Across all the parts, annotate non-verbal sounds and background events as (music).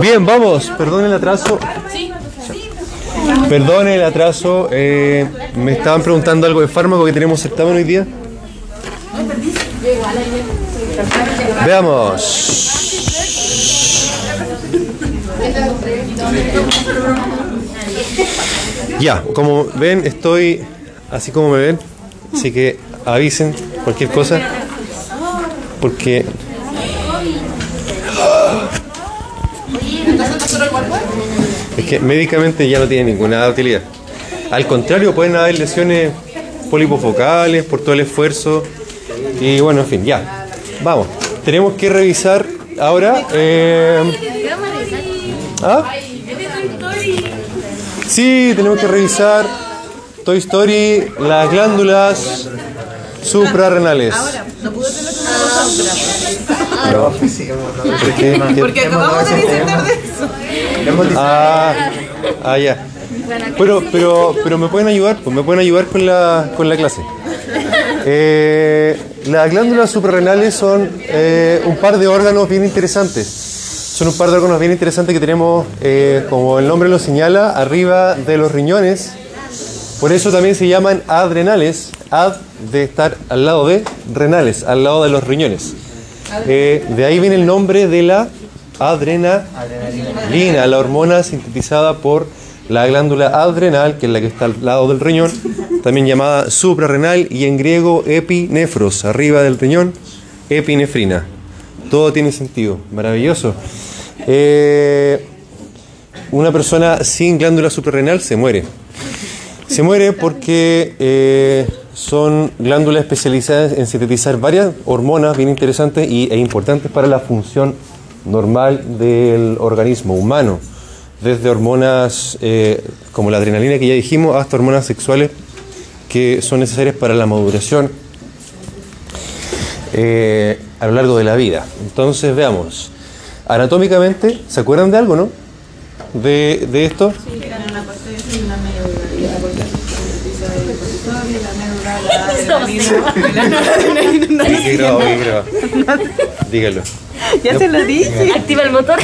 Bien, vamos. Perdón el atraso. Perdón el atraso. eh, me estaban preguntando algo de fármaco que tenemos certamen hoy día. Veamos. Ya, como ven, estoy así como me ven. Así que avisen cualquier cosa. Porque médicamente ya no tiene ninguna utilidad. Al contrario, pueden haber lesiones polipofocales por todo el esfuerzo. Y bueno, en fin, ya. Vamos. Tenemos que revisar ahora. eh, ¿Ah? Sí, tenemos que revisar Toy Story, las glándulas suprarrenales. No. ¿Por qué? ¿Qué? Porque acabamos de disertar de eso. Ah, ah, ya. Pero, pero, pero me pueden ayudar, pues me pueden ayudar con la, con la clase. Eh, las glándulas suprarrenales son eh, un par de órganos bien interesantes. Son un par de órganos bien interesantes que tenemos, eh, como el nombre lo señala, arriba de los riñones. Por eso también se llaman adrenales. Ad de estar al lado de renales, al lado de los riñones. Eh, de ahí viene el nombre de la adrenalina, la hormona sintetizada por la glándula adrenal, que es la que está al lado del riñón, también llamada suprarrenal y en griego epinefros, arriba del riñón, epinefrina. Todo tiene sentido, maravilloso. Eh, una persona sin glándula suprarrenal se muere. Se muere porque eh, son glándulas especializadas en sintetizar varias hormonas bien interesantes y, e importantes para la función normal del organismo humano. Desde hormonas eh, como la adrenalina que ya dijimos hasta hormonas sexuales que son necesarias para la maduración eh, a lo largo de la vida. Entonces veamos. Anatómicamente, ¿se acuerdan de algo, no? De, de esto. ¿Qué Dígalo. Ya se lo dije. Activa el motor.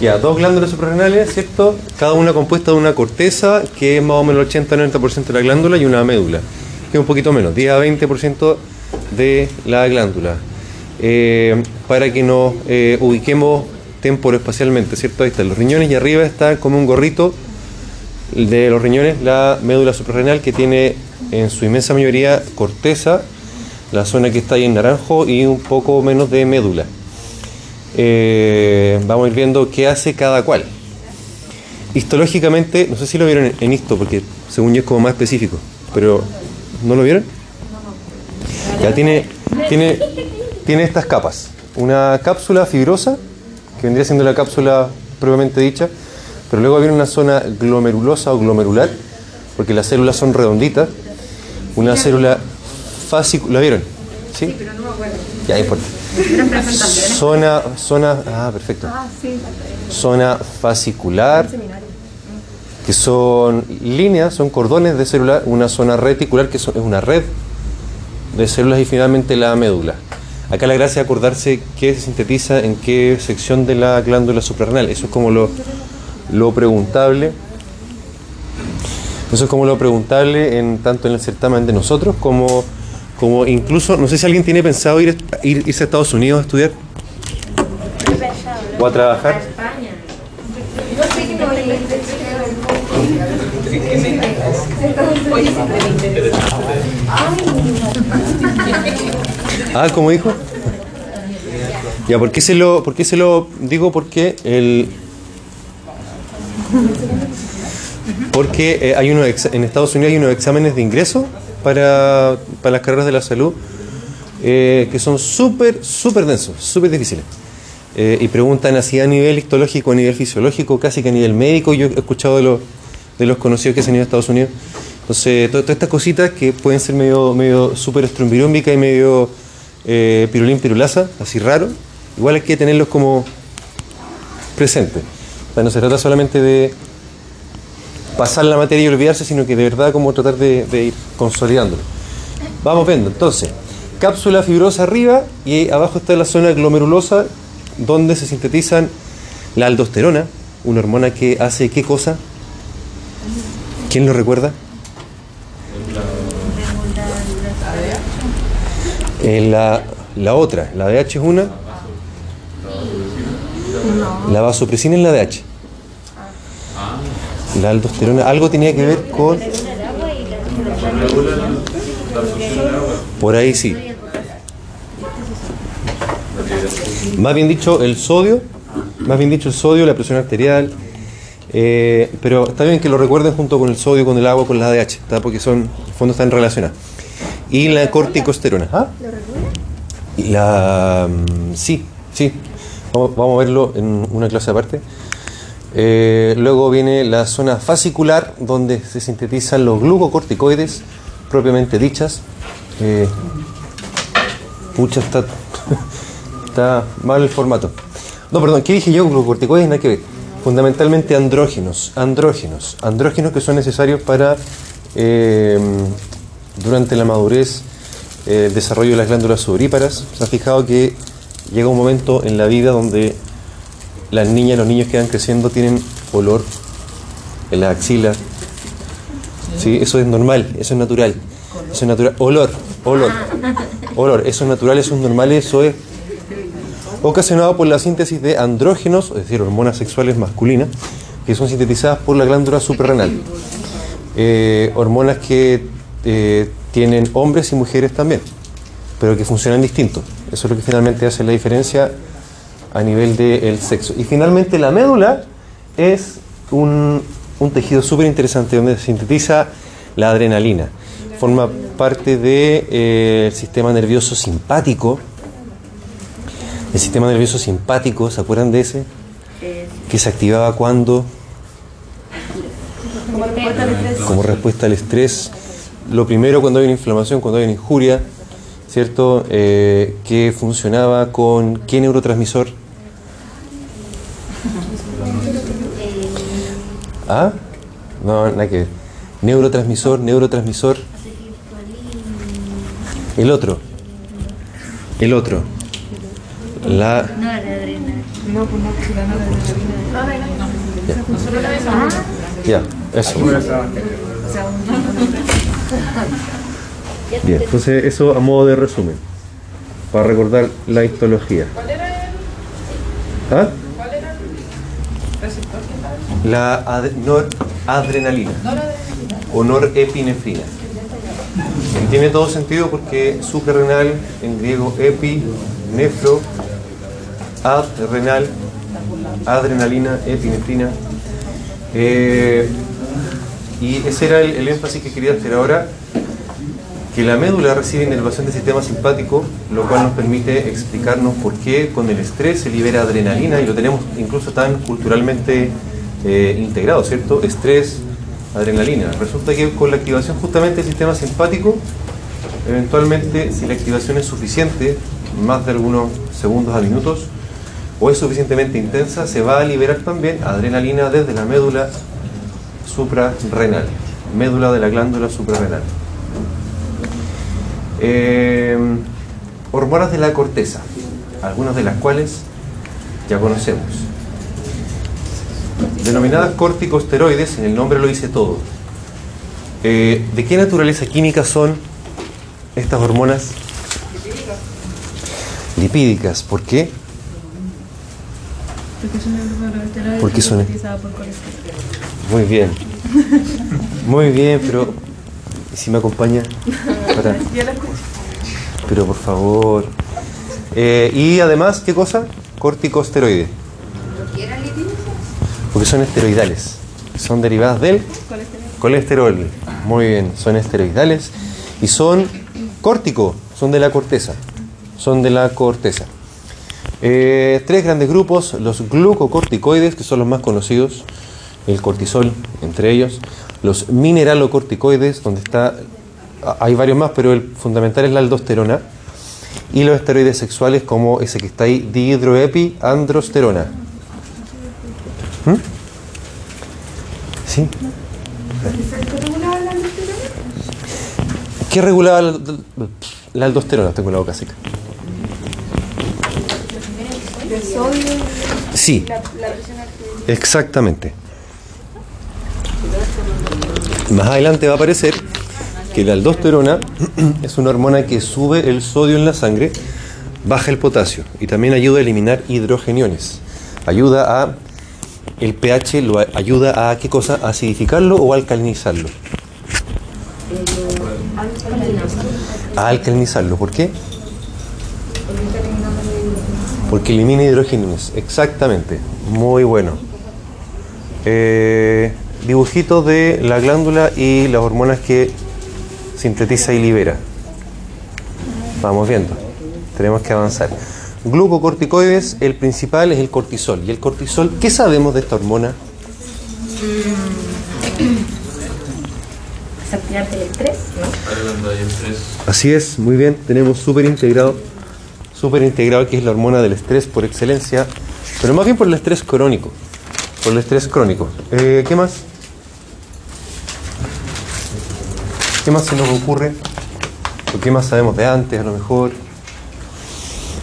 Ya, dos glándulas suprarrenales, ¿cierto? Cada una compuesta de una corteza, que es más o menos el 80-90% de la glándula, y una médula, que es un poquito menos, 10 a 20% de la glándula. Eh, para que nos eh, ubiquemos temporoespacialmente, ¿cierto? Ahí están los riñones y arriba está como un gorrito de los riñones la médula suprarrenal que tiene en su inmensa mayoría corteza, la zona que está ahí en naranjo y un poco menos de médula. Eh, vamos a ir viendo qué hace cada cual. Histológicamente, no sé si lo vieron en, en histo, porque según yo es como más específico, pero ¿no lo vieron? Ya tiene, tiene, tiene estas capas. Una cápsula fibrosa, que vendría siendo la cápsula propiamente dicha, pero luego viene una zona glomerulosa o glomerular, porque las células son redonditas. Una célula fascicular. ¿La vieron? ¿Sí? pero no me acuerdo. Ya, importa. Zona, zona, ah, perfecto. Zona fascicular, que son líneas, son cordones de célula, una zona reticular, que son- es una red de células, y finalmente la médula. Acá la gracia es acordarse qué se sintetiza en qué sección de la glándula suprarrenal. Eso es como lo, lo preguntable. Eso es como lo preguntable en tanto en el certamen de nosotros como, como incluso, no sé si alguien tiene pensado ir, ir- irse a Estados Unidos a estudiar o a trabajar. Ah, ¿cómo dijo? Ya, ¿por qué se lo, por qué se lo digo? Porque el porque eh, hay unos en Estados Unidos hay unos exámenes de ingreso para, para las carreras de la salud eh, que son súper, súper densos, súper difíciles. Eh, y preguntan así a nivel histológico, a nivel fisiológico, casi que a nivel médico. Yo he escuchado de los, de los conocidos que se han ido a Estados Unidos. Entonces, to- todas estas cositas que pueden ser medio, medio súper estrumbirómbica y medio pirulín pirulaza, así raro, igual hay que tenerlos como presentes. O no se trata solamente de pasar la materia y olvidarse, sino que de verdad como tratar de, ir consolidándolo. Vamos viendo, entonces, cápsula fibrosa arriba y abajo está la zona glomerulosa donde se sintetizan la aldosterona, una hormona que hace qué cosa? ¿Quién lo recuerda? En la, la otra, la DH es una. La vasopresina es la DH. La aldosterona, algo tenía que ver con. Por ahí sí. Más bien dicho, el sodio, más bien dicho, el sodio, la presión arterial. eh, pero está bien que lo recuerden junto con el sodio, con el agua, con la ADH, ¿está? porque son, en el fondo están relacionadas. Y la corticosterona. ¿Ah? Y la. mm, Sí, sí. Vamos, a verlo en una clase aparte. Eh, luego viene la zona fascicular, donde se sintetizan los glucocorticoides propiamente dichas. Eh, pucha, (laughs) está, mal el formato. No, perdón, ¿qué dije yo? Glucocorticoides, nada que ver. Fundamentalmente andrógenos, andrógenos, andrógenos que son necesarios para, eh, durante la madurez, eh, el desarrollo de las glándulas sudoríparas. Se han fijado que llega un momento en la vida donde las niñas, los niños que van creciendo tienen olor en la axila. Sí, eso es normal, eso es natural. Eso es natural. Olor, olor, olor. Eso es natural, eso es normal, eso es ocasionado por la síntesis de andrógenos, es decir, hormonas sexuales masculinas, que son sintetizadas por la glándula suprarrenal. Eh, hormonas que eh, tienen hombres y mujeres también, pero que funcionan distintos. Eso es lo que finalmente hace la diferencia a nivel del sexo. Y finalmente la médula es un, un tejido súper interesante donde se sintetiza la adrenalina. Forma parte del sistema nervioso simpático. El sistema nervioso simpático, ¿se acuerdan de ese? Que se activaba cuando, como respuesta al estrés. Lo primero cuando hay una inflamación, cuando hay una injuria, ¿cierto? Eh, que funcionaba con qué neurotransmisor? ¿Ah? No, nada que ver. Neurotransmisor, neurotransmisor. El otro. El otro. La. Ya, eso. (laughs) (laughs) Bien, entonces eso a modo de resumen. Para recordar la histología. ¿Ah? La ad- noradrenalina o norepinefrina. Y tiene todo sentido porque suprarrenal, en griego epi, nefro, adrenal, adrenalina, epinefrina. Eh, y ese era el, el énfasis que quería hacer ahora, que la médula recibe inervación del sistema simpático, lo cual nos permite explicarnos por qué con el estrés se libera adrenalina y lo tenemos incluso tan culturalmente eh, integrado, ¿cierto? Estrés, adrenalina. Resulta que con la activación justamente del sistema simpático, eventualmente si la activación es suficiente, más de algunos segundos a minutos, o es suficientemente intensa, se va a liberar también adrenalina desde la médula suprarrenal, médula de la glándula suprarrenal. Eh, hormonas de la corteza, algunas de las cuales ya conocemos. Denominadas corticosteroides, en el nombre lo dice todo. Eh, ¿De qué naturaleza química son estas hormonas? Lipídicas. ¿Por qué? Porque son- Muy bien. Muy bien, pero ¿y si me acompaña? (laughs) Para- Pero por favor. Eh, y además, ¿qué cosa? Corticosteroides. Porque son esteroidales. Son derivadas del colesterol. Muy bien, son esteroidales. Y son córtico, son de la corteza. Son de la corteza. Eh, tres grandes grupos, los glucocorticoides, que son los más conocidos, el cortisol entre ellos, los mineralocorticoides, donde está, hay varios más, pero el fundamental es la aldosterona, y los esteroides sexuales como ese que está ahí, dihidroepiandrosterona. ¿Mm? ¿Sí? ¿Qué regulaba la, La aldosterona, tengo la boca seca. Sí, exactamente. Más adelante va a aparecer que la aldosterona (clears throat) es una hormona que sube el sodio en la sangre, baja el potasio y también ayuda a eliminar hidrogeniones. Ayuda a el pH lo ayuda a qué cosa? A acidificarlo o alcalinizarlo. A alcalinizarlo, ¿por qué? Porque elimina hidrogeniones, exactamente. Muy bueno. Eh, dibujitos de la glándula y las hormonas que sintetiza y libera. Vamos viendo. Tenemos que avanzar. Glucocorticoides, el principal es el cortisol. ¿Y el cortisol, qué sabemos de esta hormona? (clears throat) el estrés, ¿no? Así es, muy bien. Tenemos súper integrado, súper integrado que es la hormona del estrés por excelencia, pero más bien por el estrés crónico. Por el estrés crónico. Eh, ¿Qué más? ¿Qué más se nos ocurre? ¿O qué más sabemos de antes a lo mejor?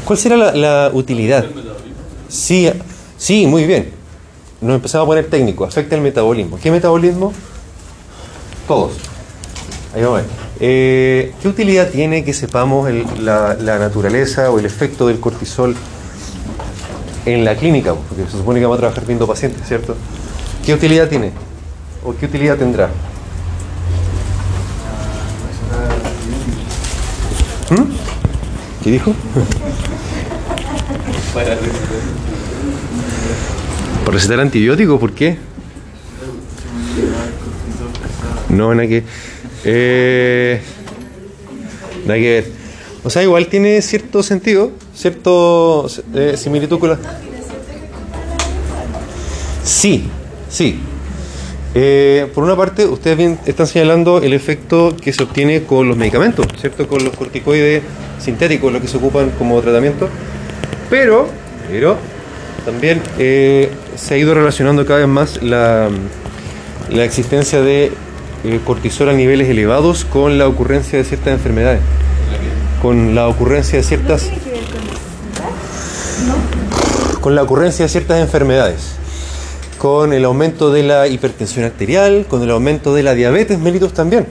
¿Cuál será la, la utilidad? Sí, sí, muy bien. Nos empezamos a poner técnico. Afecta el metabolismo. ¿Qué metabolismo? Todos. Ahí vamos a ver. Eh, ¿Qué utilidad tiene que sepamos la, la naturaleza o el efecto del cortisol en la clínica? Porque se supone que vamos a trabajar viendo pacientes, ¿cierto? ¿Qué utilidad tiene? ¿O qué utilidad tendrá? ¿Mm? ¿Qué dijo? ¿Por recetar antibióticos? ¿Por qué? No, nada que. Eh, nada que ver. O sea, igual tiene cierto sentido, cierto eh, similitud. Sí, sí. Eh, por una parte, ustedes bien están señalando el efecto que se obtiene con los medicamentos, ¿cierto? Con los corticoides sintéticos, los que se ocupan como tratamiento. Pero, pero también eh, se ha ido relacionando cada vez más la, la existencia de eh, cortisol a niveles elevados con la ocurrencia de ciertas enfermedades, con la ocurrencia de ciertas con la ocurrencia de ciertas enfermedades, con el aumento de la hipertensión arterial, con el aumento de la diabetes mellitus también,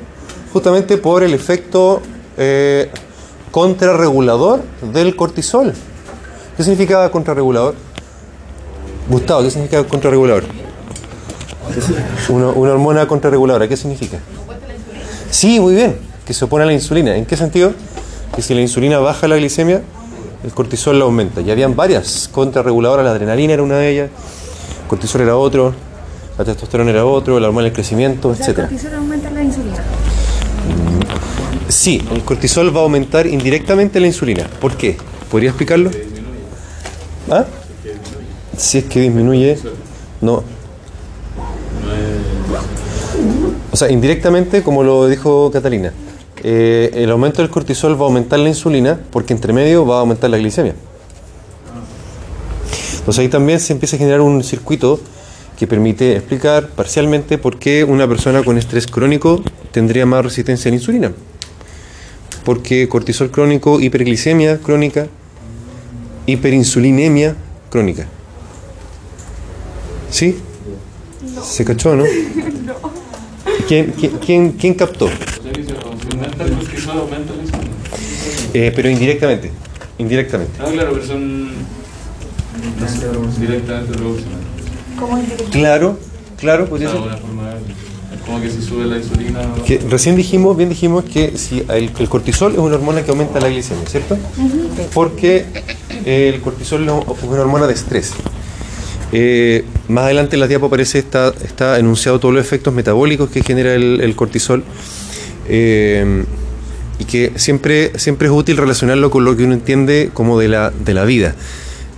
justamente por el efecto eh, contrarregulador del cortisol. ¿Qué significa contrarregulador? Gustavo, ¿qué significa contrarregulador? Una, una hormona contrarreguladora, ¿qué significa? Sí, muy bien, que se opone a la insulina. ¿En qué sentido? Que si la insulina baja la glicemia, el cortisol la aumenta. Y habían varias contrarreguladoras, la adrenalina era una de ellas, el cortisol era otro, la testosterona era otro, la hormona del crecimiento, El etcétera. cortisol aumenta la insulina. Sí, el cortisol va a aumentar indirectamente la insulina. ¿Por qué? ¿Podría explicarlo? ¿Ah? Si es que disminuye, no. O sea, indirectamente, como lo dijo Catalina, eh, el aumento del cortisol va a aumentar la insulina porque entre medio va a aumentar la glicemia. Entonces ahí también se empieza a generar un circuito que permite explicar parcialmente por qué una persona con estrés crónico tendría más resistencia a la insulina. Porque cortisol crónico, hiperglicemia crónica, hiperinsulinemia crónica. ¿Sí? ¿Se cachó, (laughs) no? ¿Quién, quién, quién, quién captó? Eh, pero indirectamente. Indirectamente. Ah, claro, pero son directamente. Claro, claro, podría sea, ser. una forma de verlo. Es como que si sube la insulina. Que recién dijimos, bien dijimos que si el, el cortisol es una hormona que aumenta la glicemia, ¿cierto? Porque el cortisol es una hormona de estrés. Eh, más adelante en la diapo aparece está, está enunciado todos los efectos metabólicos que genera el, el cortisol eh, y que siempre, siempre es útil relacionarlo con lo que uno entiende como de la, de la vida.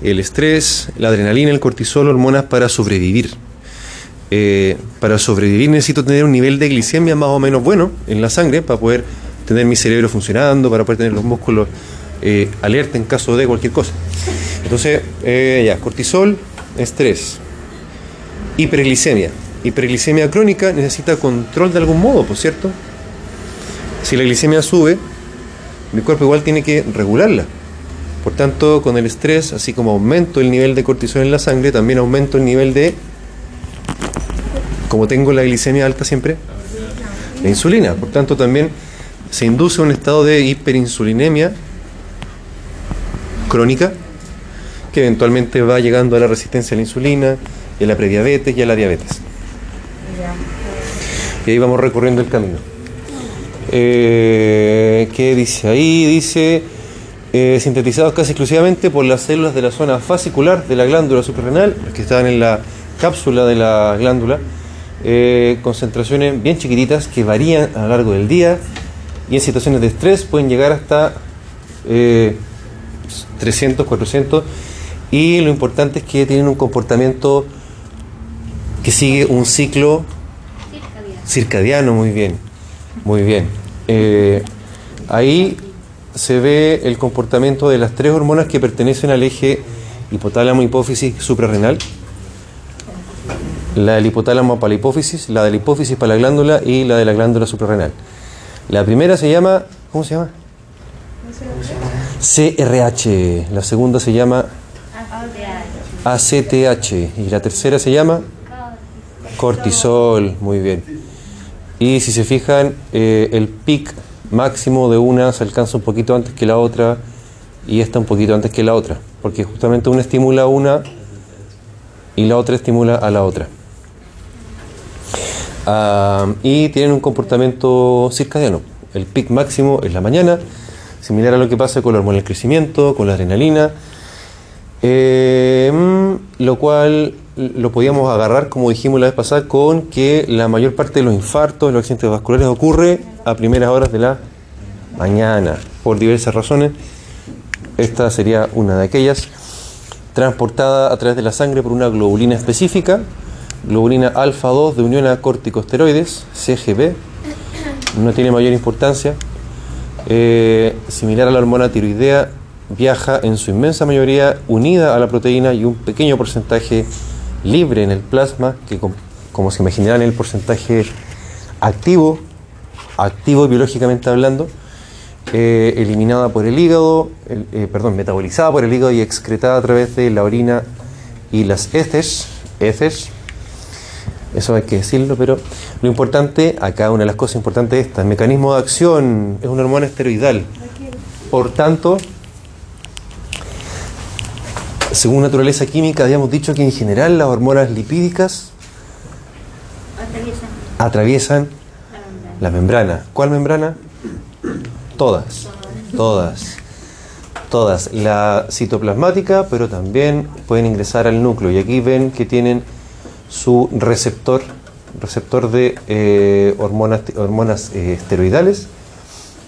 El estrés, la adrenalina, el cortisol, hormonas para sobrevivir. Eh, para sobrevivir necesito tener un nivel de glicemia más o menos bueno en la sangre para poder tener mi cerebro funcionando, para poder tener los músculos eh, alerta en caso de cualquier cosa. Entonces, eh, ya, cortisol, estrés, hiperglicemia. Hiperglicemia crónica necesita control de algún modo, por cierto. Si la glicemia sube, mi cuerpo igual tiene que regularla. Por tanto, con el estrés, así como aumento el nivel de cortisol en la sangre, también aumento el nivel de, como tengo la glicemia alta siempre, la insulina. Por tanto, también se induce un estado de hiperinsulinemia crónica que eventualmente va llegando a la resistencia a la insulina, a la prediabetes y a la diabetes. Y ahí vamos recorriendo el camino. Eh, ¿Qué dice ahí? Dice eh, sintetizados casi exclusivamente por las células de la zona fascicular de la glándula suprarrenal, que están en la cápsula de la glándula, eh, concentraciones bien chiquititas que varían a lo largo del día y en situaciones de estrés pueden llegar hasta 300, 400 y lo importante es que tienen un comportamiento que sigue un ciclo circadiano, muy bien, muy bien. Eh, ahí se ve el comportamiento de las tres hormonas que pertenecen al eje hipotálamo, hipófisis, suprarrenal. La del hipotálamo para la hipófisis, la de la hipófisis para la glándula y la de la glándula suprarrenal. La primera se llama, ¿cómo se llama? CRH. La segunda se llama ACTH. Y la tercera se llama cortisol. Muy bien. Y si se fijan, eh, el pic máximo de una se alcanza un poquito antes que la otra y esta un poquito antes que la otra. Porque justamente una estimula a una y la otra estimula a la otra. Ah, y tienen un comportamiento circadiano. El pic máximo es la mañana, similar a lo que pasa con la hormona del crecimiento, con la adrenalina, mm, lo cual lo podíamos agarrar, como dijimos la vez pasada, con que la mayor parte de los infartos, los accidentes vasculares ocurre a primeras horas de la mañana, por diversas razones. Esta sería una de aquellas, transportada a través de la sangre por una globulina específica, globulina alfa 2 de unión a corticosteroides, CGB, no tiene mayor importancia, eh, similar a la hormona tiroidea, viaja en su inmensa mayoría unida a la proteína y un pequeño porcentaje libre en el plasma, que como se imaginarán el porcentaje activo, activo biológicamente hablando, eh, eliminada por el hígado, eh, perdón, metabolizada por el hígado y excretada a través de la orina y las heces, heces, eso hay que decirlo, pero lo importante, acá una de las cosas importantes es esta, el mecanismo de acción es una hormona esteroidal, por tanto, según naturaleza química, habíamos dicho que en general las hormonas lipídicas atraviesan la membrana. ¿Cuál membrana? Todas, todas, todas. La citoplasmática, pero también pueden ingresar al núcleo. Y aquí ven que tienen su receptor, receptor de eh, hormonas, hormonas eh, esteroidales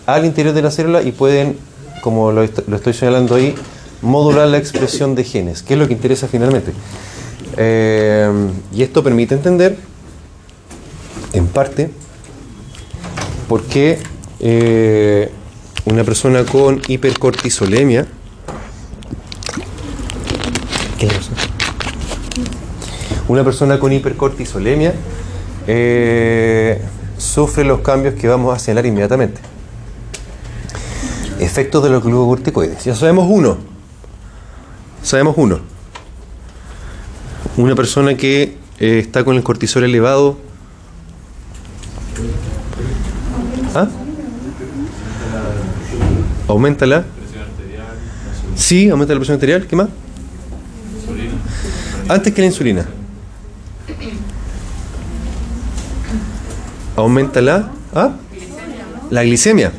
al interior de la célula y pueden, como lo, lo estoy señalando ahí, modular la expresión de genes, que es lo que interesa finalmente. Eh, y esto permite entender, en parte, por qué eh, una persona con hipercortisolemia. Una persona con hipercortisolemia eh, sufre los cambios que vamos a señalar inmediatamente. Efectos de los glucocorticoides. Ya sabemos uno, Sabemos uno. Una persona que eh, está con el cortisol elevado. ¿Ah? ¿Aumenta la? Sí, aumenta la presión arterial. ¿Qué más? Antes que la insulina. Aumenta la. ¿Ah? La glicemia.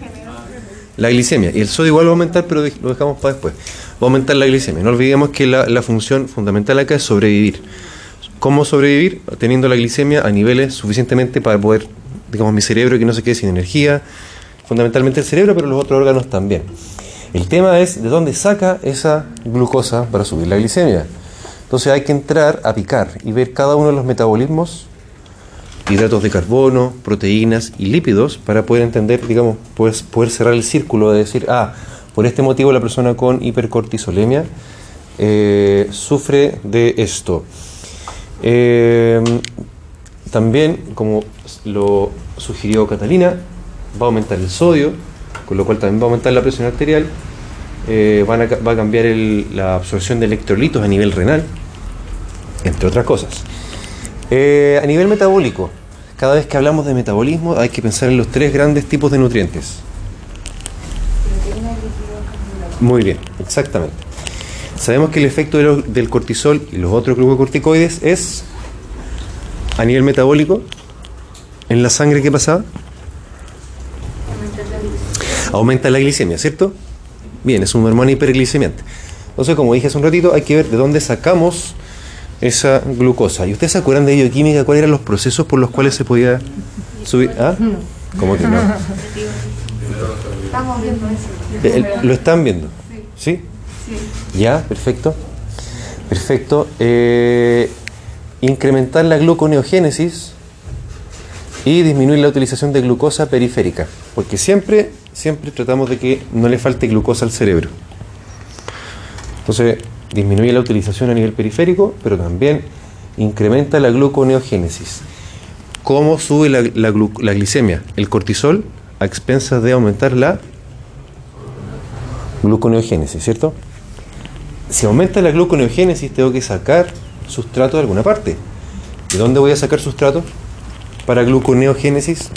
La glicemia. Y el sodio igual va a aumentar, pero lo dejamos para después aumentar la glicemia. No olvidemos que la, función fundamental acá es sobrevivir. ¿Cómo sobrevivir? Teniendo la glicemia a niveles suficientemente para poder, digamos, mi cerebro que no se quede sin energía, fundamentalmente el cerebro, pero los otros órganos también. El tema es de dónde saca esa glucosa para subir la glicemia. Entonces hay que entrar a picar y ver cada uno de los metabolismos, hidratos de carbono, proteínas y lípidos para poder entender, digamos, poder, poder cerrar el círculo de decir, ah, por este motivo la persona con hipercortisolemia eh, sufre de esto. Eh, también, como lo sugirió Catalina, va a aumentar el sodio, con lo cual también va a aumentar la presión arterial, eh, van a va a cambiar la absorción de electrolitos a nivel renal, entre otras cosas. Eh, a nivel metabólico, cada vez que hablamos de metabolismo hay que pensar en los tres grandes tipos de nutrientes. Muy bien, exactamente. Sabemos que el efecto de lo- del cortisol y los otros glucocorticoides es a nivel metabólico en la sangre que pasaba aumenta la glicemia, ¿cierto? Bien, es una hormona hiperglicemiante. Entonces, como dije hace un ratito, hay que ver de dónde sacamos esa glucosa. ¿Y ustedes se acuerdan de bioquímica? ¿Cuáles eran los procesos por los cuales se podía subir? ¿Ah? ¿Cómo que no? Estamos viendo eso. Eh, ¿Lo están viendo? ¿Sí? Ya, perfecto. Perfecto. Eh, incrementar la gluconeogénesis y disminuir la utilización de glucosa periférica. Porque siempre, siempre tratamos de que no le falte glucosa al cerebro. Entonces, disminuye la utilización a nivel periférico, pero también incrementa la gluconeogénesis. ¿Cómo sube la, la la glicemia? El cortisol a expensas de aumentar la gluconeogénesis, ¿cierto? Si aumenta la gluconeogénesis, tengo que sacar sustrato de alguna parte. ¿De dónde voy a sacar sustrato para gluconeogénesis?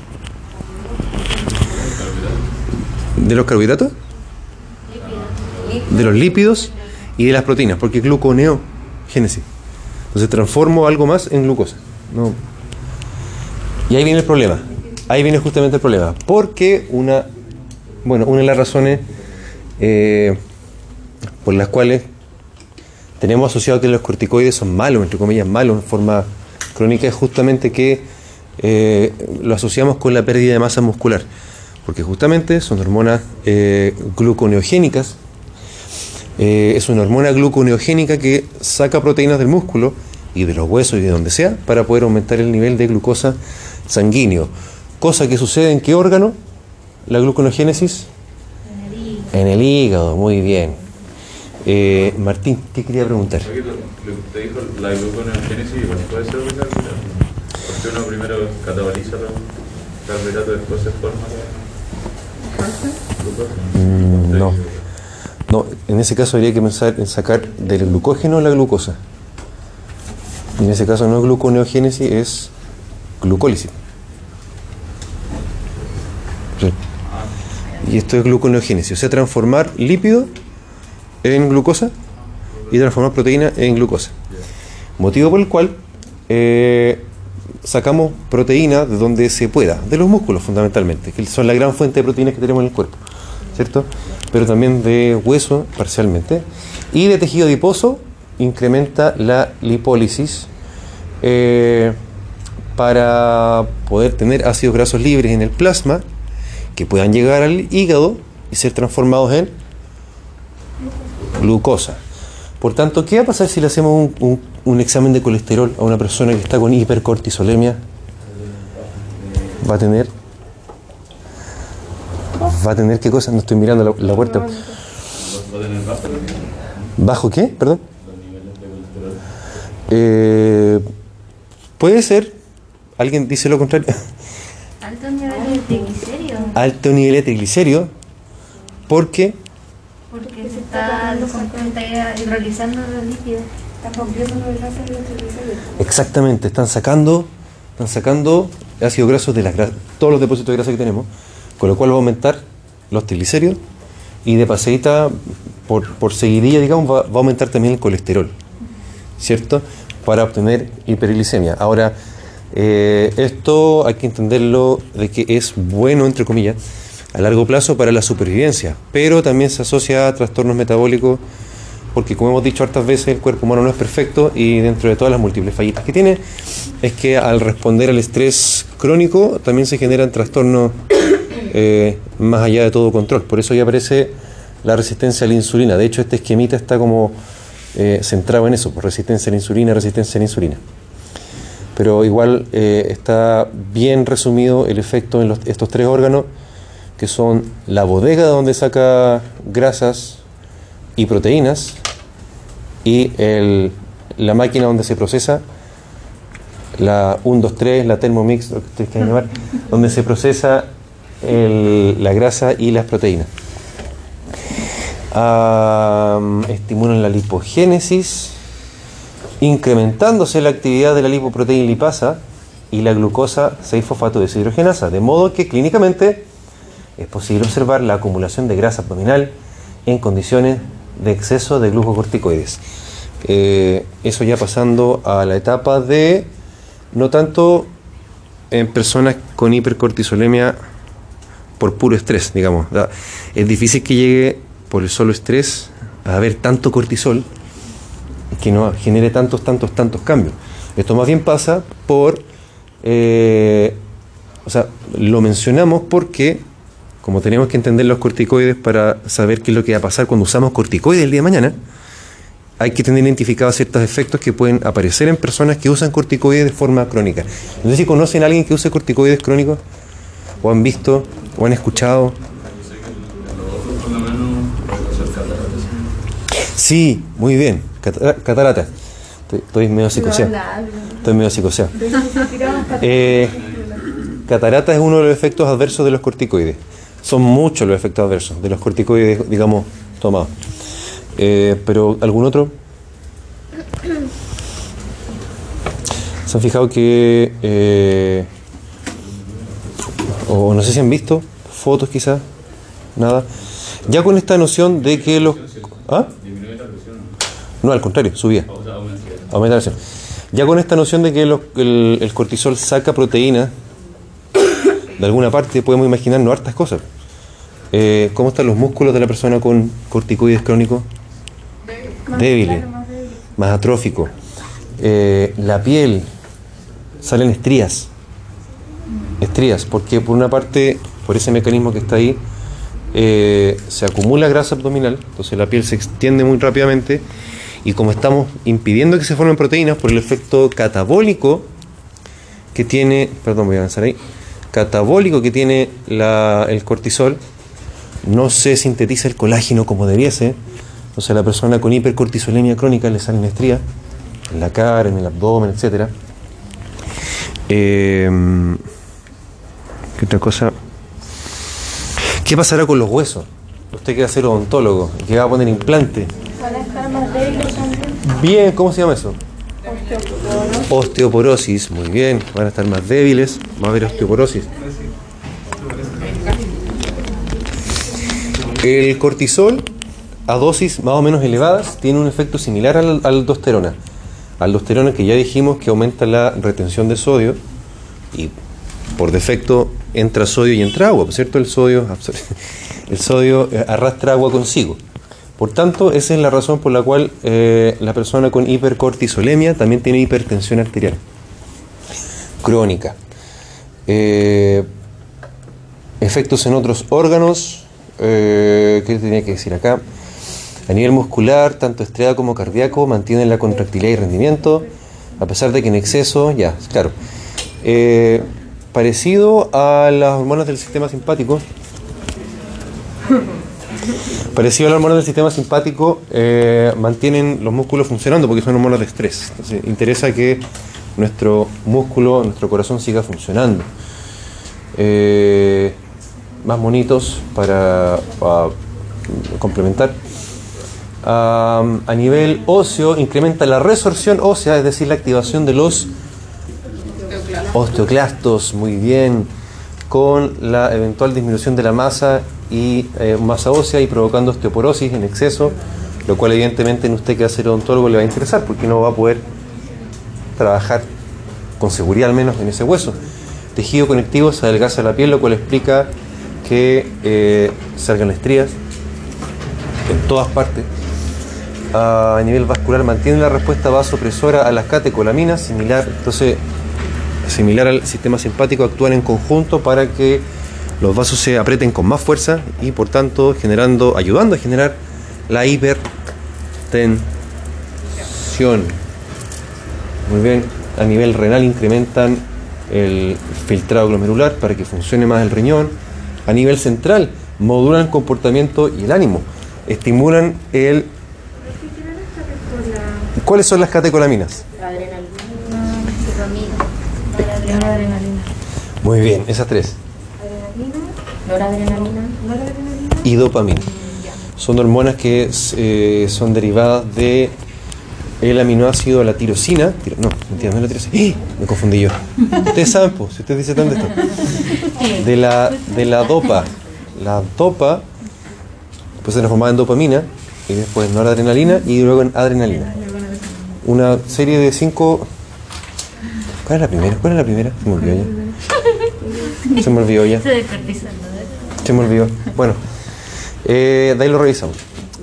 ¿De los carbohidratos? De los lípidos y de las proteínas, porque gluconeogénesis. Entonces transformo algo más en glucosa. No. Y ahí viene el problema. Ahí viene justamente el problema. Porque una, bueno, una de las razones eh, por las cuales tenemos asociado que los corticoides son malos, entre comillas, malos en forma crónica, es justamente que eh, lo asociamos con la pérdida de masa muscular. Porque justamente son hormonas eh, gluconeogénicas. Eh, es una hormona gluconeogénica que saca proteínas del músculo y de los huesos y de donde sea para poder aumentar el nivel de glucosa sanguíneo. Cosa que sucede en qué órgano? La gluconeogénesis en el hígado, muy bien. Eh, Martín, ¿qué quería preguntar? Lo, que te dijo la gluconeogénesis igual puede ser de carbohidratos. Porque uno primero cataboliza los carbohidratos, después se forma. Mm, no. No, en ese caso habría que pensar en sacar del glucógeno la glucosa. Y en ese caso no es gluconeogénesis, es glucólisis. Y esto es gluconeogénesis, o sea, transformar lípido en glucosa y transformar proteína en glucosa. Motivo por el cual eh, sacamos proteína de donde se pueda, de los músculos fundamentalmente, que son la gran fuente de proteínas que tenemos en el cuerpo, ¿cierto? Pero también de hueso parcialmente. Y de tejido adiposo incrementa la lipólisis eh, para poder tener ácidos grasos libres en el plasma que puedan llegar al hígado y ser transformados en glucosa. Por tanto, ¿qué va a pasar si le hacemos un, examen de colesterol a una persona que está con hipercortisolemia? Va a tener. Va a tener qué cosa? No estoy mirando la, puerta. ¿Va a tener bajo qué? Perdón. Eh, puede ser. Alguien dice lo contrario. (laughs) Altos niveles de triglicéridos. Alto nivel de triglicéridos. Porque Porque se está, hidrolizando los lípidos. Está rompiendo los enlaces de los triglicéridos. Exactamente, están sacando, están sacando ácidos grasos de las todos los depósitos de grasa que tenemos, con lo cual va a aumentar los triglicéridos y de paseíta, por, por seguidilla, digamos, va, va a aumentar también el colesterol, ¿cierto? Para obtener hiperglicemia. Ahora, eh, esto hay que entenderlo de que es bueno, entre comillas, a largo plazo para la supervivencia, pero también se asocia a trastornos metabólicos porque como hemos dicho hartas veces, el cuerpo humano no es perfecto y dentro de todas las múltiples fallitas que tiene, es que al responder al estrés crónico también se generan trastornos (coughs) eh, más allá de todo control. Por eso ya aparece la resistencia a la insulina. De hecho, este esquemita está como eh, centrado en eso, por resistencia a la insulina, resistencia a la insulina. Pero igual eh, está bien resumido el efecto en los- estos tres órganos, que son la bodega donde saca grasas y proteínas y el- la máquina donde se procesa la 1, 2, 3, la Thermomix, lo que ustedes quieran llamar, (laughs) donde se procesa el- la grasa y las proteínas. Am, estimulan la lipogénesis, incrementándose la actividad de la lipoproteína lipasa y la glucosa 6-fosfato deshidrogenasa, de modo que clínicamente es posible observar la acumulación de grasa abdominal en condiciones de exceso de glucocorticoides. Eh, eso ya pasando a la etapa de no tanto en personas con hipercortisolemia por puro estrés, digamos. Es difícil que llegue por el solo estrés a haber tanto cortisol que no genere tantos, tantos, tantos cambios. Esto más bien pasa por, eh, o sea, lo mencionamos porque, como tenemos que entender los corticoides para saber qué es lo que va a pasar cuando usamos corticoides el día de mañana, hay que tener identificados ciertos efectos que pueden aparecer en personas que usan corticoides de forma crónica. No sé si conocen a alguien que use corticoides crónicos, o han visto, o han escuchado. Sí, muy bien. Catara- Catarata. Estoy, estoy medio psicoseado. Estoy medio psicoseado. Eh, catarata es uno de los efectos adversos de los corticoides. Son muchos los efectos adversos de los corticoides, digamos, tomados. Eh, pero, ¿algún otro? ¿Se han fijado que... eh, o no sé si han visto fotos quizás? Nada. Ya con esta noción de que los... ¿Ah? No, al contrario, subía. O sea, aumenta. Aumenta la presión. Ya con esta noción de que los- el, el cortisol saca proteína de alguna parte, podemos imaginarnos hartas cosas. Eh, ¿Cómo están los músculos de la persona con corticoides crónicos? Débiles, más atrófico. Eh, la piel, salen estrías. Estrías, porque por una parte, por ese mecanismo que está ahí, eh, se acumula grasa abdominal, entonces la piel se extiende muy rápidamente y como estamos impidiendo que se formen proteínas por el efecto catabólico que tiene, perdón, voy a avanzar ahí, catabólico que tiene el cortisol, no se sintetiza el colágeno como debiese, o sea, la persona con hipercortisolemia crónica le salen estrías en la cara, en el abdomen, etcétera. Eh, ¿Qué otra cosa? ¿Qué pasará con los huesos? Usted que va a ser odontólogo, que va a poner implante. Van a estar más débiles también. Bien, ¿cómo se llama eso? Osteoporosis, muy bien, van a estar más débiles, va a haber osteoporosis. El cortisol a dosis más o menos elevadas tiene un efecto similar al, al aldosterona. Aldosterona que ya dijimos que aumenta la retención de sodio y por defecto entra sodio y entra agua, ¿por cierto? El sodio, (laughs) el sodio eh, arrastra agua consigo. Por tanto, esa es la razón por la cual eh, la persona con hipercortisolemia también tiene hipertensión arterial crónica. Eh, efectos en otros órganos, eh, ¿qué tenía que decir acá? A nivel muscular, tanto estriado como cardíaco, mantienen la contractilidad y rendimiento, a pesar de que en exceso, ya, claro. Eh, parecido a las hormonas del sistema simpático, parecido a las hormonas del sistema simpático, eh, mantienen los músculos funcionando porque son hormonas de estrés. Entonces, interesa que nuestro músculo, nuestro corazón siga funcionando. Eh, más bonitos para, para complementar. A nivel óseo, incrementa la resorción ósea, es decir, la activación de los osteoclastos, muy bien, con la eventual disminución de la masa y eh, masa ósea y provocando osteoporosis en exceso, lo cual evidentemente en usted que va a ser odontólogo le va a interesar porque no va a poder trabajar con seguridad al menos en ese hueso. Tejido conectivo se adelgaza la piel, lo cual explica que eh, salgan estrías en todas partes. A nivel vascular mantiene la respuesta vasopresora a las catecolaminas, similar, entonces similar al sistema simpático, actúan en conjunto para que los vasos se aprieten con más fuerza y por tanto generando, ayudando a generar la hipertensión. Muy bien, a nivel renal incrementan el filtrado glomerular para que funcione más el riñón. A nivel central modulan el comportamiento y el ánimo. Estimulan el... ¿Cuáles son las catecolaminas? Adrenalina, dopamina, noradrenalina. Muy bien, esas tres. Adrenalina, Noradrenalina. y dopamina. Son hormonas que eh, son derivadas de el aminoácido la tirosina. tiro- no, mentira, no es la tirosina. ¡Eh! Me confundí yo. Ustedes saben, pues, si ustedes dicen tanto esto. De la, de la dopa. La dopa pues se transformaba en dopamina y después en noradrenalina y luego en adrenalina. Una serie de cinco. ¿Cuál es la primera? ¿Cuál es la primera? Se me olvidó ya. (laughs) Se me olvidó ya. Se. Se me olvidó. Bueno, eh, de ahí lo revisamos.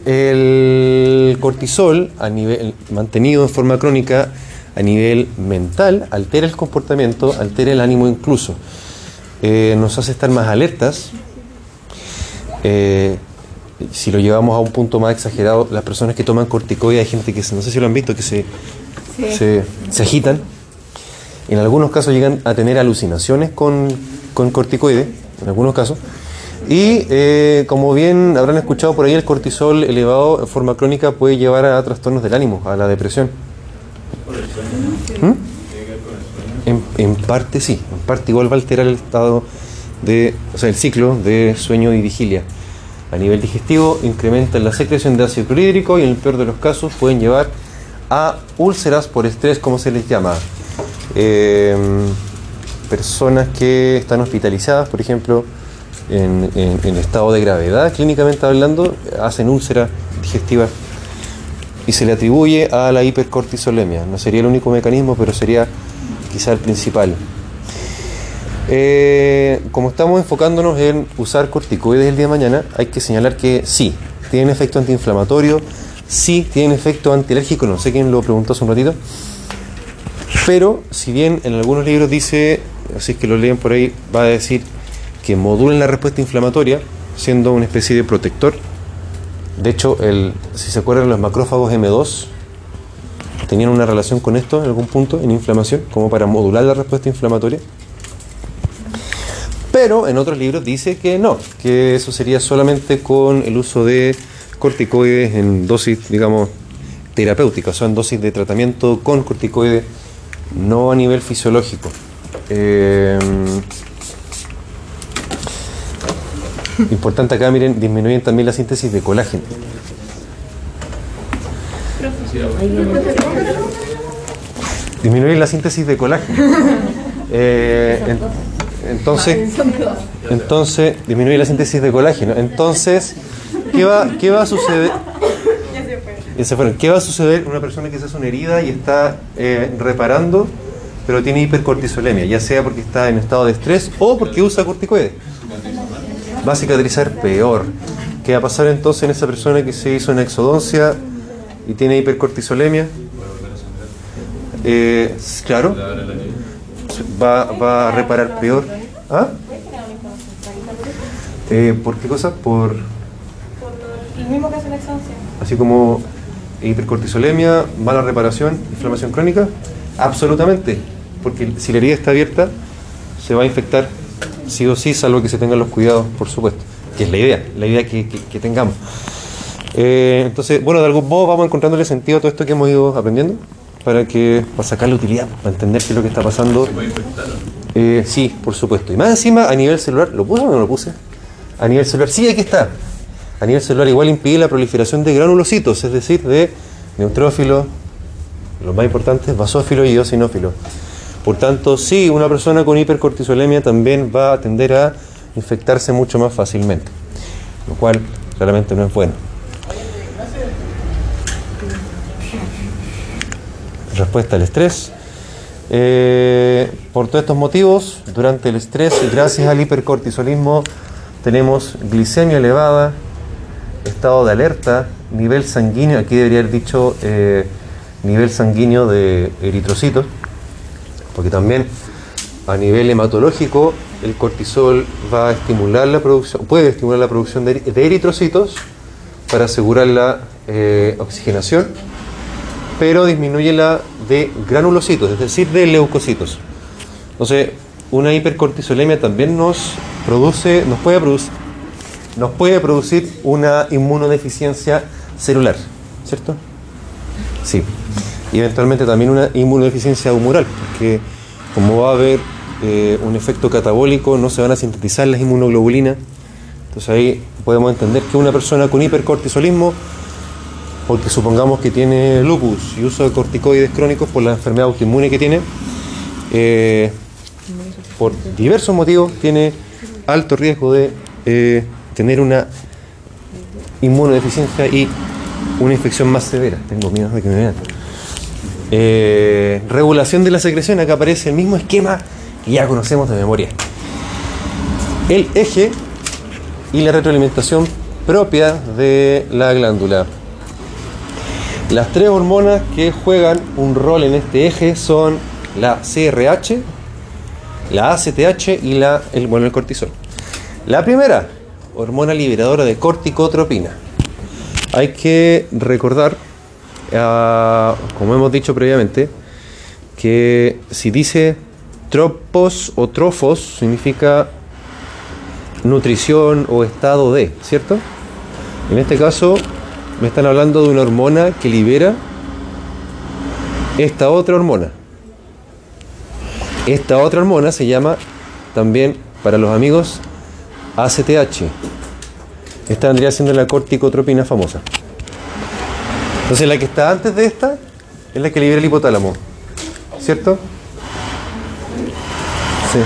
El cortisol, a nivel, mantenido en forma crónica a nivel mental, altera el comportamiento, altera el ánimo incluso. Eh, nos hace estar más alertas. Eh, si lo llevamos a un punto más exagerado, las personas que toman corticoides, hay gente que, no sé si lo han visto, que se, se, se agitan. En algunos casos llegan a tener alucinaciones con, con corticoides, en algunos casos. Y eh, como bien habrán escuchado por ahí, el cortisol elevado en forma crónica puede llevar a trastornos del ánimo, a la depresión. ¿Mm? En, en parte sí, en parte igual va a alterar el estado de, o sea, el ciclo de sueño y vigilia. A nivel digestivo incrementa la secreción de ácido clorhídrico y en el peor de los casos pueden llevar a úlceras por estrés, como se les llama. Eh, personas que están hospitalizadas, por ejemplo, en, estado de gravedad, clínicamente hablando, hacen úlceras digestivas y se le atribuye a la hipercortisolemia. No sería el único mecanismo, pero sería quizá el principal. Eh, como estamos enfocándonos en usar corticoides el día de mañana, hay que señalar que sí, tienen efecto antiinflamatorio, sí tienen efecto antialérgico, no sé quién lo preguntó hace un ratito, pero si bien en algunos libros dice, así que lo leen por ahí, va a decir que modulan la respuesta inflamatoria, siendo una especie de protector. De hecho, el, si se acuerdan, los macrófagos M2 tenían una relación con esto en algún punto, en inflamación, como para modular la respuesta inflamatoria. Pero en otros libros dice que no, que eso sería solamente con el uso de corticoides en dosis, digamos, terapéuticas, o sea, en dosis de tratamiento con corticoides, no a nivel fisiológico. Eh, importante acá, miren, disminuyen también la síntesis de colágeno. Disminuyen la síntesis de colágeno. (laughs) Eh, en- entonces, entonces, disminuye la síntesis de colágeno. Entonces, ¿qué va, qué va a suceder? ¿Qué va a suceder una persona que se hace una herida y está eh, reparando, pero tiene hipercortisolemia? Ya sea porque está en estado de estrés o porque usa corticoides. Va a cicatrizar peor. ¿Qué va a pasar entonces en esa persona que se hizo una exodoncia y tiene hipercortisolemia? Eh, claro, va, va a reparar peor. ¿Ah? Eh, ¿Por qué cosa? Por El mismo que hace la exhaustion. así como hipercortisolemia, mala reparación, inflamación crónica. Absolutamente, porque si la herida está abierta, se va a infectar sí o sí, salvo que se tengan los cuidados, por supuesto, que es la idea, la idea que, que- que tengamos. Eh, entonces, bueno, de algún modo vamos encontrándole sentido a todo esto que hemos ido aprendiendo para que para sacarle utilidad, para entender qué es lo que está pasando. Eh, sí, por supuesto. Y más encima, a nivel celular, ¿lo puse o no lo puse? A nivel celular, sí, aquí está. A nivel celular igual impide la proliferación de granulocitos, es decir, de neutrófilos, los más importantes, basófilos y eosinófilos. Por tanto, sí, una persona con hipercortisolemia también va a tender a infectarse mucho más fácilmente, lo cual claramente no es bueno. Respuesta al estrés. Eh, por todos estos motivos, durante el estrés, gracias al hipercortisolismo, tenemos glicemia elevada, estado de alerta, nivel sanguíneo, aquí debería haber dicho eh, nivel sanguíneo de eritrocitos, porque también a nivel hematológico el cortisol va a estimular la producción, puede estimular la producción de, eri- de eritrocitos para asegurar la eh, oxigenación, pero disminuye la de granulocitos, es decir, de leucocitos. Entonces, una hipercortisolemia también nos produce, nos puede producir, nos puede producir una inmunodeficiencia celular, ¿cierto? Sí. Y eventualmente también una inmunodeficiencia humoral, porque como va a haber eh, un efecto catabólico, no se van a sintetizar las inmunoglobulinas Entonces ahí podemos entender que una persona con hipercortisolismo, porque supongamos que tiene lupus y uso de corticoides crónicos por la enfermedad autoinmune que tiene, eh, por diversos motivos tiene alto riesgo de eh, tener una inmunodeficiencia y una infección más severa. Tengo miedo de que me vean. Eh, regulación de la secreción, acá aparece el mismo esquema que ya conocemos de memoria. El eje y la retroalimentación propia de la glándula. Las tres hormonas que juegan un rol en este eje son la CRH, la ACTH y la, el, bueno, el cortisol. La primera, hormona liberadora de corticotropina. Hay que recordar, como hemos dicho previamente, que si dice tropos o trofos significa nutrición o estado de, ¿cierto? En este caso me están hablando de una hormona que libera esta otra hormona. Esta otra hormona se llama también para los amigos ACTH. Esta vendría siendo la corticotropina famosa. Entonces la que está antes de esta es la que libera el hipotálamo. ¿Cierto? Sí.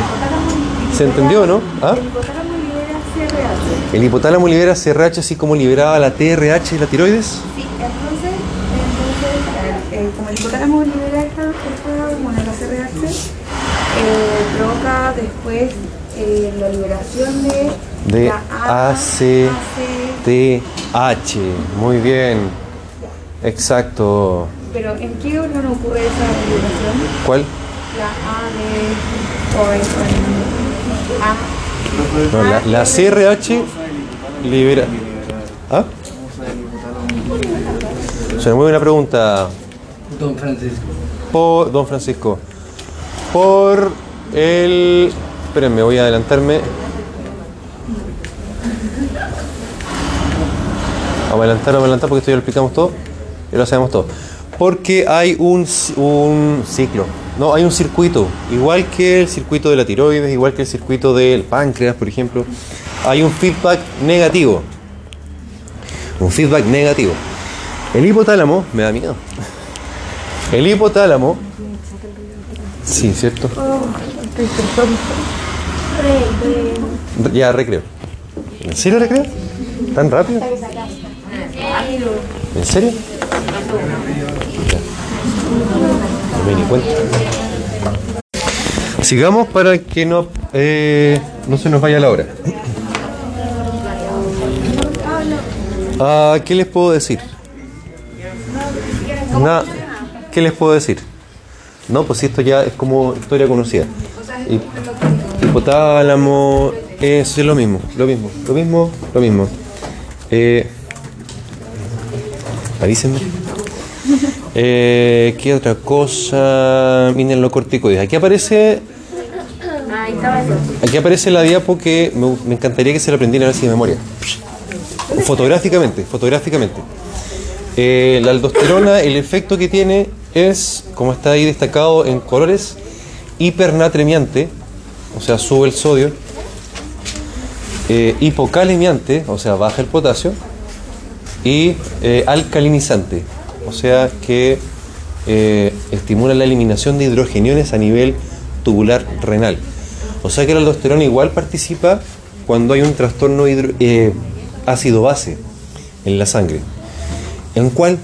¿Se entendió, no? ¿Ah? El hipotálamo libera CRH. El hipotálamo libera CRH así como liberaba la TRH y la tiroides. Sí, entonces, entonces eh, como el hipotálamo libera esta, esta hormona, la CRH, eh, provoca después eh, la liberación de, De la ACTH. AC. Muy bien. Exacto. Pero ¿en qué órgano ocurre esa liberación? ¿Cuál? La A de... O A. No, la, la CRH libera. ¿Ah? Es una muy buena pregunta. Don Francisco. Por, don Francisco. Por el. Espérenme, voy a adelantarme. Vamos a adelantar, vamos a adelantar porque esto ya lo explicamos todo. Ya lo sabemos todo. Porque hay un, un ciclo. No, hay un circuito. Igual que el circuito de la tiroides, igual que el circuito del páncreas, por ejemplo. Hay un feedback negativo. Un feedback negativo. El hipotálamo, me da miedo. El hipotálamo. Sí, ¿cierto? Ya, recreo. ¿En serio recreo? ¿Tan rápido? ¿En serio? Sigamos para que no, eh, no se nos vaya la hora. Ah, ¿Qué les puedo decir? ¿Qué les puedo decir? No, pues esto ya es como historia conocida. Hip- Hipotálamo, eso es lo mismo, lo mismo, lo mismo, lo mismo. Eh, avísenme. Eh, ¿Qué otra cosa? Mineralocorticoides. Aquí aparece, Ahí estaba eso. aquí aparece la diapo que me, me encantaría que se la aprendieran así de memoria. Fotográficamente, fotográficamente. Eh, la aldosterona, el efecto que tiene es, como está ahí destacado en colores, hipernatremiante, o sea, sube el sodio, eh, hipocalemiante, o sea, baja el potasio, y eh, alcalinizante, o sea, que eh, estimula la eliminación de hidrogeniones a nivel tubular renal. O sea que la aldosterona igual participa cuando hay un trastorno eh, ácido-base en la sangre. ¿En cuál?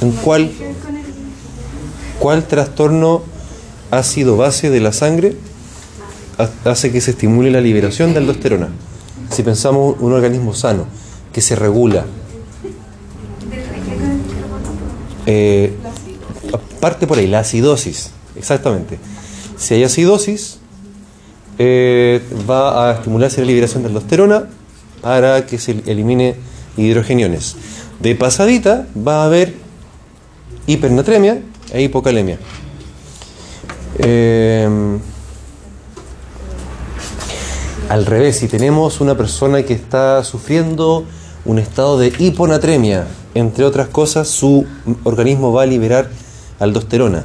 ¿En cuál? ¿Cuál trastorno ácido-base de la sangre ha- hace que se estimule la liberación de aldosterona? Si pensamos un organismo sano, que se regula. Eh, parte por ahí, la acidosis, exactamente. Si hay acidosis, eh, va a estimularse la liberación de aldosterona para que se elimine hidrogeniones. De pasadita va a haber hipernatremia e hipocalemia. Eh, al revés, si tenemos una persona que está sufriendo un estado de hiponatremia, entre otras cosas, su organismo va a liberar aldosterona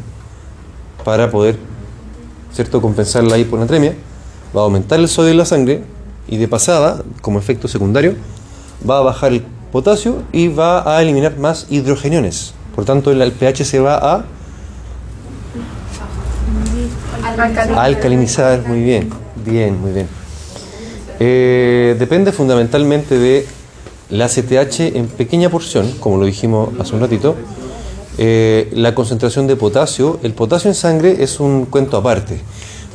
para poder, ¿cierto?, compensar la hiponatremia, va a aumentar el sodio en la sangre y de pasada, como efecto secundario, va a bajar el potasio y va a eliminar más hidrogeniones. Por tanto, el, pH se va a alcalinizar. Muy bien, bien, muy bien. Eh, depende fundamentalmente de la CTH en pequeña porción, como lo dijimos hace un ratito. Eh, la concentración de potasio, el potasio en sangre es un cuento aparte,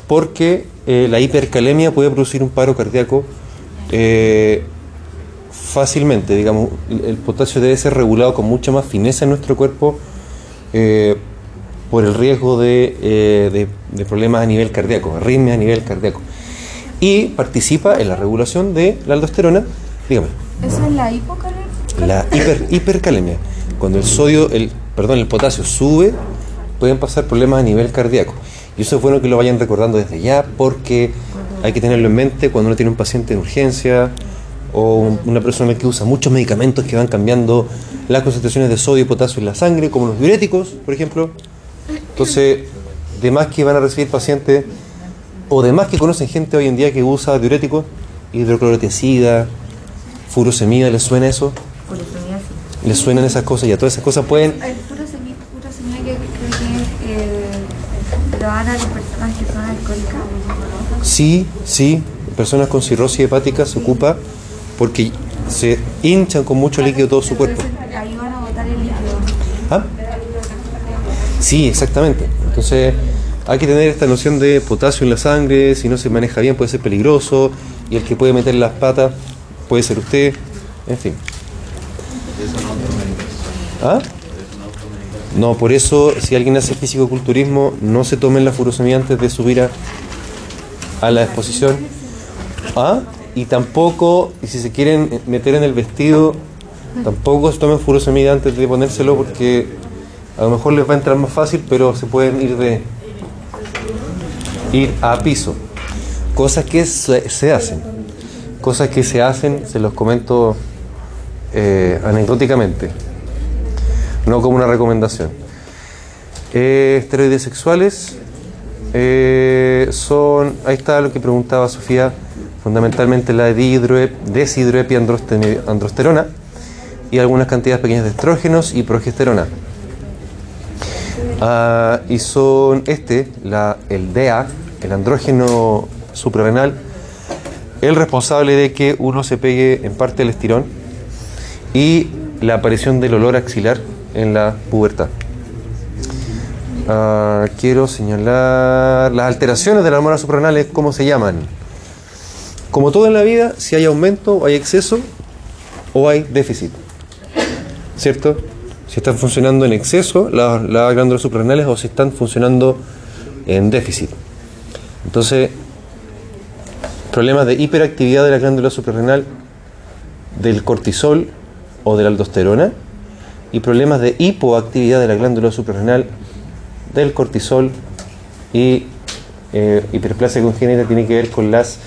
porque eh, la hipercalemia puede producir un paro cardíaco eh, fácilmente. Digamos, el potasio debe ser regulado con mucha más fineza en nuestro cuerpo por el riesgo de, problemas a nivel cardíaco, arritmia a nivel cardíaco. Y participa en la regulación de la aldosterona, dígame, ¿Eso es la hipocalemia? la hiper- hipercalemia. Cuando el sodio, el, perdón, el potasio sube, pueden pasar problemas a nivel cardíaco. Y eso es bueno que lo vayan recordando desde ya, porque hay que tenerlo en mente cuando uno tiene un paciente en urgencia o un- una persona que usa muchos medicamentos que van cambiando las concentraciones de sodio y potasio en la sangre, como los diuréticos, por ejemplo. Entonces, de más que van a recibir pacientes, o de más que conocen gente hoy en día que usa diuréticos, hidroclorotiazida, furosemida, ¿les suena eso? ¿Les suenan esas cosas? Y a todas esas cosas pueden... El puro semilla, puro semilla que creo que eh, lo dan a las personas que son alcohólicas. Sí, sí, personas con cirrosis hepática se ocupa porque se hinchan con mucho líquido todo su cuerpo. Ahí van a botar el líquido. ¿Ah? Sí, exactamente. Entonces hay que tener esta noción de potasio en la sangre, si no se maneja bien puede ser peligroso, y el que puede meter las patas puede ser usted, en fin. ¿Ah? No, por eso si alguien hace fisicoculturismo, no se tomen la furosemida antes de subir a, a la exposición. ¿Ah? Y tampoco, y si se quieren meter en el vestido, tampoco se tomen furosemida antes de ponérselo porque a lo mejor les va a entrar más fácil, pero se pueden ir de ir a piso. Cosas que se hacen. Cosas que se hacen, se los comento eh, anecdóticamente, no como una recomendación. Eh, esteroides sexuales eh, son, ahí está lo que preguntaba Sofía, fundamentalmente la deshidroepiandrosterona y algunas cantidades pequeñas de estrógenos y progesterona. Ah, y son este, la, el DEA, el andrógeno suprarrenal, el responsable de que uno se pegue en parte el estirón y la aparición del olor axilar en la pubertad. Ah, quiero señalar las alteraciones de las hormonas suprarrenales, ¿cómo se llaman? Como todo en la vida, si hay aumento hay exceso o hay déficit. ¿Cierto? Si están funcionando en exceso las, las glándulas suprarrenales o si están funcionando en déficit. Entonces, problemas de hiperactividad de la glándula suprarrenal, del cortisol o de la aldosterona, y problemas de hipoactividad de la glándula suprarrenal, del cortisol y eh, hiperplasia congénita tiene que ver con las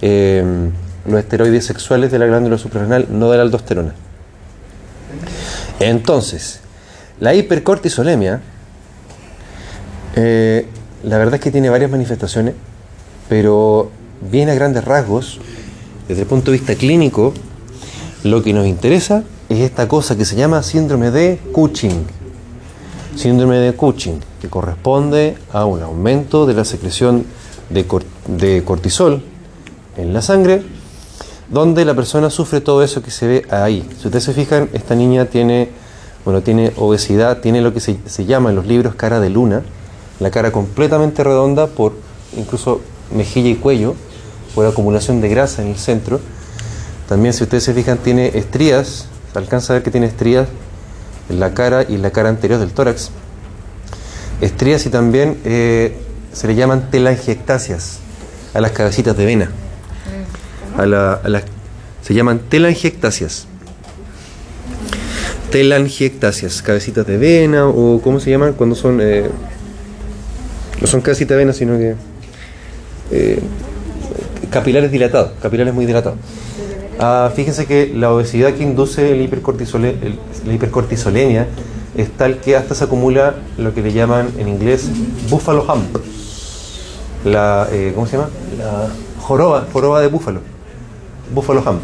eh, los esteroides sexuales de la glándula suprarrenal, no de la aldosterona. Entonces, la hipercortisolemia, eh, la verdad es que tiene varias manifestaciones, pero bien a grandes rasgos, desde el punto de vista clínico, lo que nos interesa es esta cosa que se llama síndrome de Cushing. Síndrome de Cushing, que corresponde a un aumento de la secreción de, de cortisol en la sangre, donde la persona sufre todo eso que se ve ahí. Si ustedes se fijan, esta niña tiene, bueno, tiene obesidad, tiene lo que se, se llama en los libros cara de luna, la cara completamente redonda por incluso mejilla y cuello, por acumulación de grasa en el centro. También si ustedes se fijan tiene estrías, se alcanza a ver que tiene estrías en la cara y en la cara anterior del tórax. Estrías y también eh, se le llaman telangiectasias a las cabecitas de vena. A la- a las- se llaman telangiectasias. Telangiectasias, cabecitas de vena o ¿cómo se llaman cuando son... eh, no son cabecitas de vena, sino que... eh, capilares dilatados, capilares muy dilatados. Ah, fíjense que la obesidad que induce el hipercortisole- el- la hipercortisolemia es tal que hasta se acumula lo que le llaman en inglés buffalo hump. la eh, ¿cómo se llama? La joroba, joroba de búfalo, búfalo ham.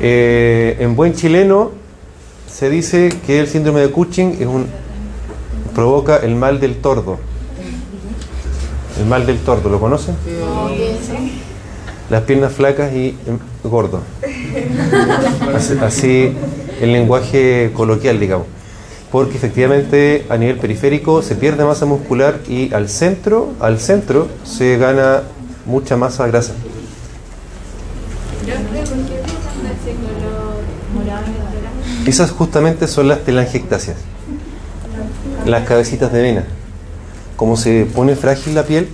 Eh, en buen chileno se dice que el síndrome de Cushing es un provoca el mal del tordo. El mal del tordo, ¿lo conocen? Las piernas flacas y em, gordo. Así, así el lenguaje coloquial, digamos. Porque efectivamente a nivel periférico se pierde masa muscular y al centro, al centro se gana mucha masa grasa. Esas justamente son las telangiectasias, las cabecitas de vena. Como se pone frágil la piel,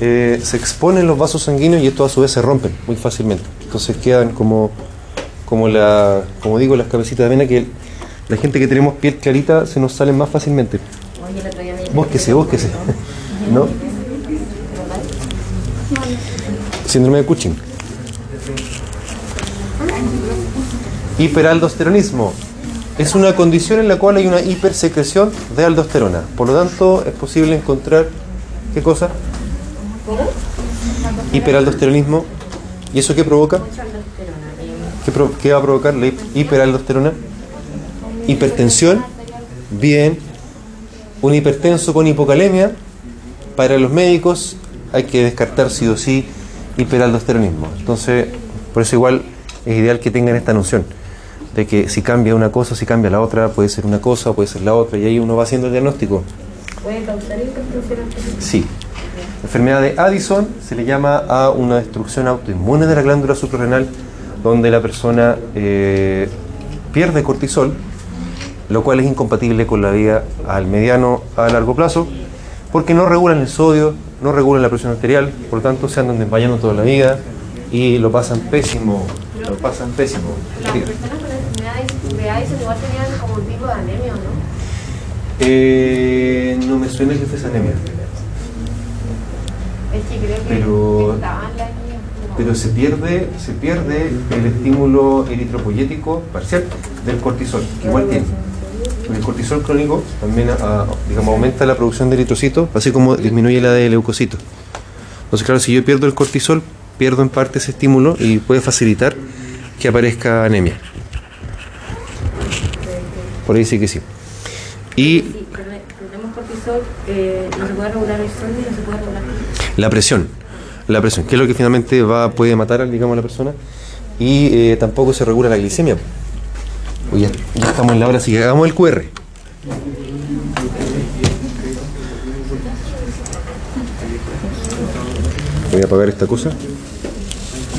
eh, se exponen los vasos sanguíneos y estos a su vez se rompen muy fácilmente. Entonces quedan como, como, la, como digo, las cabecitas de vena que la gente que tenemos piel clarita se nos salen más fácilmente. Búsquese, búsquese. (laughs) ¿No? Síndrome de Cushing. Hiperaldosteronismo. Es una condición en la cual hay una hipersecreción de aldosterona. Por lo tanto, es posible encontrar, ¿qué cosa? Hiperaldosteronismo. ¿Y eso qué provoca? ¿Qué, pro- va a provocar la hip- hiperaldosterona? Hipertensión. Bien. Un hipertenso con hipocalemia. Para los médicos hay que descartar sí o sí hiperaldosteronismo. Entonces, por eso igual es ideal que tengan esta noción de que si cambia una cosa, si cambia la otra, puede ser una cosa, puede ser la otra, y ahí uno va haciendo el diagnóstico. ¿Puede causar? Sí. La enfermedad de Addison se le llama a una destrucción autoinmune de la glándula suprarrenal, donde la persona eh, pierde cortisol, lo cual es incompatible con la vida al mediano a largo plazo, porque no regulan el sodio, no regulan la presión arterial, por lo tanto se andan desmayando toda la vida y lo pasan pésimo, lo pasan pésimo. Las Addison igual tenían como un tipo de anemia, ¿no? Eh, no me suena que fuese anemia, Es que creo que Pero- estaban las pero se pierde, se pierde el estímulo eritropoyético parcial del cortisol, que igual tiene. El cortisol crónico también ah, digamos, aumenta la producción de eritrocitos, así como disminuye la de leucocitos. Entonces, claro, si yo pierdo el cortisol, pierdo en parte ese estímulo y puede facilitar que aparezca anemia. Por ahí sí que sí. Y Si perde- perdemos cortisol, eh, no se puede regular el sueño y no se puede regular la presión, la presión, que es lo que finalmente va puede matar digamos, a la persona y eh, tampoco se regula la glicemia. Ya, ya estamos en la hora, así que hagamos el QR. Voy a apagar esta cosa.